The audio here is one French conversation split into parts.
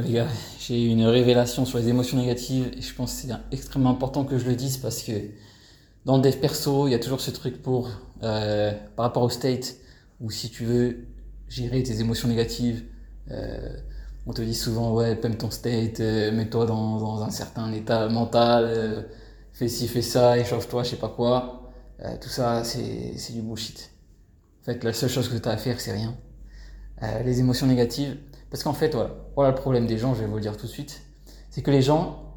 les gars, j'ai eu une révélation sur les émotions négatives et je pense que c'est extrêmement important que je le dise parce que dans le dev perso, il y a toujours ce truc pour, euh, par rapport au state, où si tu veux gérer tes émotions négatives, euh, on te dit souvent, ouais, pème ton state, euh, mets-toi dans, dans, un certain état mental, euh, fais ci, fais ça, échange-toi, je sais pas quoi. Euh, tout ça, c'est du bullshit. En fait, la seule chose que tu as à faire, c'est rien. les émotions négatives, parce qu'en fait, voilà, voilà le problème des gens, je vais vous le dire tout de suite, c'est que les gens,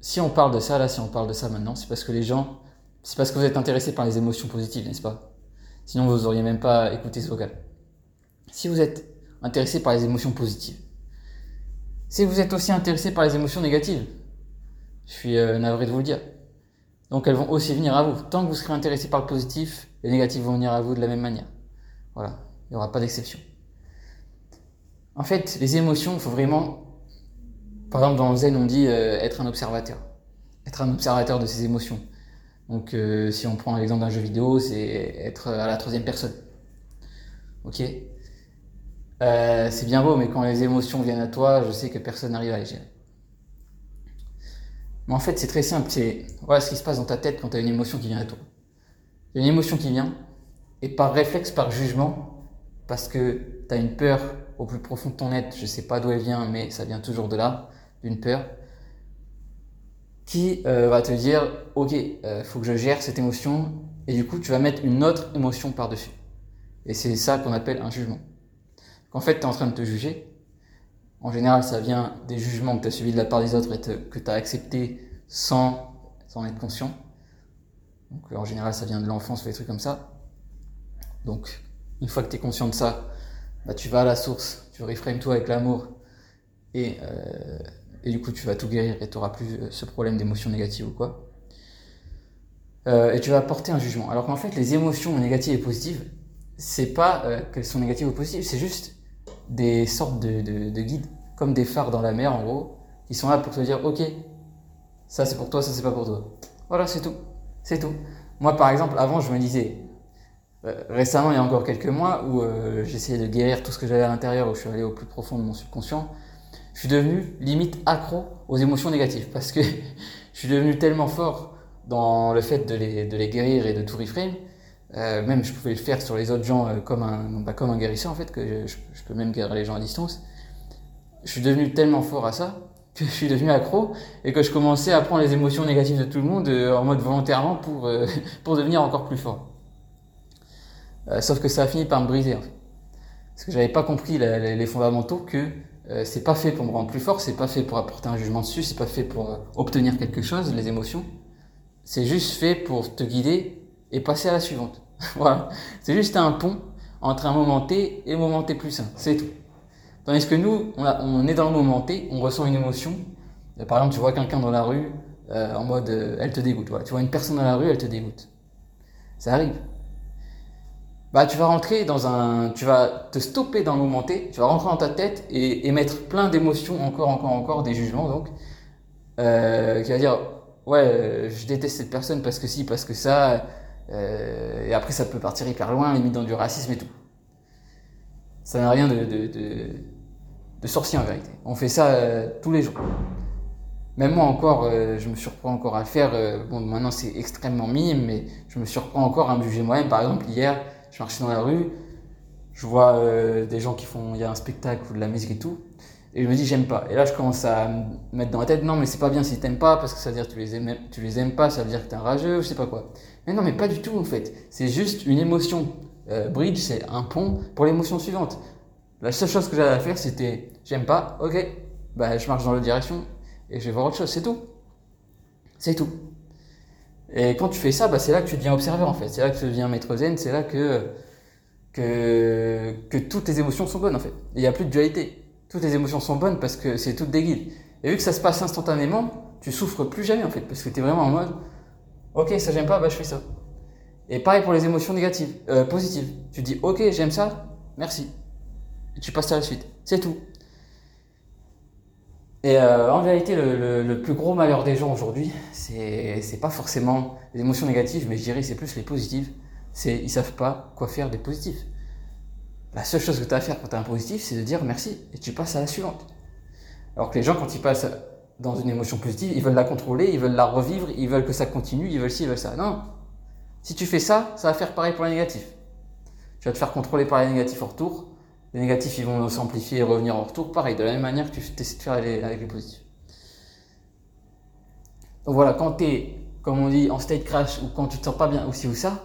si on parle de ça, là, si on parle de ça maintenant, c'est parce que les gens, c'est parce que vous êtes intéressé par les émotions positives, n'est-ce pas? Sinon, vous auriez même pas écouté ce vocal. Si vous êtes intéressé par les émotions positives, si vous êtes aussi intéressé par les émotions négatives, je suis euh, navré de vous le dire. Donc elles vont aussi venir à vous. Tant que vous serez intéressé par le positif, les négatifs vont venir à vous de la même manière. Voilà, il n'y aura pas d'exception. En fait, les émotions, il faut vraiment, par exemple dans le zen, on dit euh, être un observateur. Être un observateur de ses émotions. Donc euh, si on prend l'exemple d'un jeu vidéo, c'est être à la troisième personne. Ok? Euh, C'est bien beau, mais quand les émotions viennent à toi, je sais que personne n'arrive à les gérer. Mais en fait, c'est très simple. C'est voilà ce qui se passe dans ta tête quand tu as une émotion qui vient à toi. Y a une émotion qui vient, et par réflexe, par jugement, parce que tu as une peur au plus profond de ton être, je sais pas d'où elle vient, mais ça vient toujours de là, d'une peur, qui euh, va te dire, ok, euh, faut que je gère cette émotion, et du coup, tu vas mettre une autre émotion par-dessus. Et c'est ça qu'on appelle un jugement. Qu'en fait, tu es en train de te juger. En général, ça vient des jugements que tu as suivis de la part des autres et que tu as accepté sans, sans être conscient. Donc, en général, ça vient de l'enfance ou des trucs comme ça. Donc, une fois que tu es conscient de ça, bah, tu vas à la source, tu reframes toi avec l'amour, et, euh, et du coup tu vas tout guérir et tu n'auras plus euh, ce problème d'émotions négatives ou quoi. Euh, et tu vas apporter un jugement. Alors qu'en fait, les émotions négatives et positives, c'est pas qu'elles sont négatives ou positives, c'est juste des sortes de, de, de, guides, comme des phares dans la mer en gros, qui sont là pour te dire ok, ça c'est pour toi, ça c'est pas pour toi. Voilà, c'est tout. C'est tout. Moi par exemple, avant je me disais, récemment, il y a encore quelques mois, où euh, j'essayais de guérir tout ce que j'avais à l'intérieur, où je suis allé au plus profond de mon subconscient, je suis devenu limite accro aux émotions négatives, parce que je suis devenu tellement fort dans le fait de les, de les guérir et de tout reframe, euh, même je pouvais le faire sur les autres gens euh, comme un, bah, comme un guérisseur en fait, que je, je, peux même guérir les gens à distance. Je suis devenu tellement fort à ça que je suis devenu accro et que je commençais à prendre les émotions négatives de tout le monde en mode volontairement pour, pour devenir encore plus fort. Euh, sauf que ça a fini par me briser. En fait. Parce que j'avais pas compris les fondamentaux que euh, c'est pas fait pour me rendre plus fort, c'est pas fait pour apporter un jugement dessus, c'est pas fait pour euh, obtenir quelque chose, les émotions. C'est juste fait pour te guider et passer à la suivante. voilà. C'est juste un pont entre un moment T et un moment T plus 1. C'est tout. Tandis que nous, on, on, est dans le moment T, on ressent une émotion. Par exemple, tu vois quelqu'un dans la rue, euh, en mode, euh, elle te dégoûte. Voilà. Tu vois une personne dans la rue, elle te dégoûte. Ça arrive bah, tu vas rentrer dans un, tu vas te stopper dans le moment T, tu vas rentrer dans ta tête et émettre plein d'émotions, encore, encore, encore, des jugements, donc, euh, qui va dire, ouais, je déteste cette personne parce que si, parce que ça, euh, et après ça peut partir hyper loin, limite dans du racisme et tout. Ça n'a rien de, de, de, de, sorcier en vérité. On fait ça euh, tous les jours. Même moi encore, euh, je me surprends encore à le faire. Euh, bon, maintenant c'est extrêmement minime, mais je me surprends encore à me juger moi-même. Par exemple, hier, je marchais dans la rue, je vois euh, des gens qui font, il y a un spectacle ou de la musique et tout, et je me dis j'aime pas. Et là je commence à me mettre dans la tête, non mais c'est pas bien si t'aimes pas, parce que ça veut dire que tu les aimes, tu les aimes pas, ça veut dire que t'es un rageux, je sais pas quoi. Mais non mais pas du tout en fait, c'est juste une émotion. Euh, bridge c'est un pont pour l'émotion suivante. La seule chose que j'avais à faire c'était j'aime pas, ok, bah je marche dans l'autre direction et je vais voir autre chose, c'est tout. C'est tout. Et quand tu fais ça, bah, c'est là que tu deviens observeur en fait. C'est là que tu deviens maître zen. C'est là que, que, que toutes tes émotions sont bonnes en fait. Il n'y a plus de dualité. Toutes les émotions sont bonnes parce que c'est toutes des guides. Et vu que ça se passe instantanément, tu souffres plus jamais en fait. Parce que tu es vraiment en mode, ok, ça j'aime pas, bah je fais ça. Et pareil pour les émotions négatives, euh, positives. Tu dis, ok, j'aime ça, merci. Et tu passes à la suite. C'est tout. Et euh, en vérité, le, le, le, plus gros malheur des gens aujourd'hui, c'est pas forcément les émotions négatives, mais je dirais c'est plus les positives. C'est ils savent pas quoi faire des positifs. La seule chose que tu as à faire quand tu as un positif, c'est de dire merci et tu passes à la suivante. Alors que les gens, quand ils passent dans une émotion positive, ils veulent la contrôler, ils veulent la revivre, ils veulent que ça continue, ils veulent ci, ils veulent ça. Non. Si tu fais ça, ça va faire pareil pour les négatifs. Tu vas te faire contrôler par les négatifs en retour. Les négatifs, ils vont s'amplifier et revenir en retour. Pareil, de la même manière que tu essaies de faire avec les positifs. Donc voilà, quand tu es, comme on dit, en state crash ou quand tu te sens pas bien ou ci ou ça,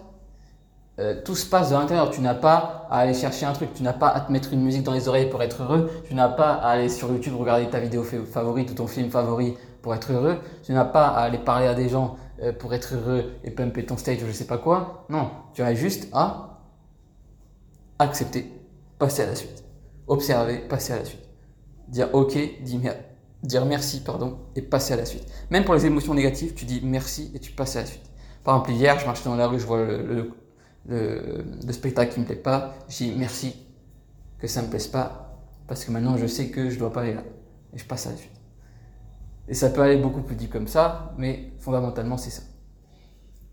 euh, tout se passe de l'intérieur. Tu n'as pas à aller chercher un truc, tu n'as pas à te mettre une musique dans les oreilles pour être heureux, tu n'as pas à aller sur YouTube regarder ta vidéo favorite ou ton film favori pour être heureux, tu n'as pas à aller parler à des gens euh, pour être heureux et pumper ton stage ou je sais pas quoi. Non, tu as juste à accepter, passer à la suite, observer, passer à la suite, dire ok, dire merci pardon et passer à la suite. Même pour les émotions négatives, tu dis merci et tu passes à la suite. Par exemple, hier, je marchais dans la rue, je vois le le, spectacle qui me plaît pas, je dis merci que ça me plaise pas, parce que maintenant je sais que je dois pas aller là. Et je passe à la suite. Et ça peut aller beaucoup plus dit comme ça, mais fondamentalement c'est ça.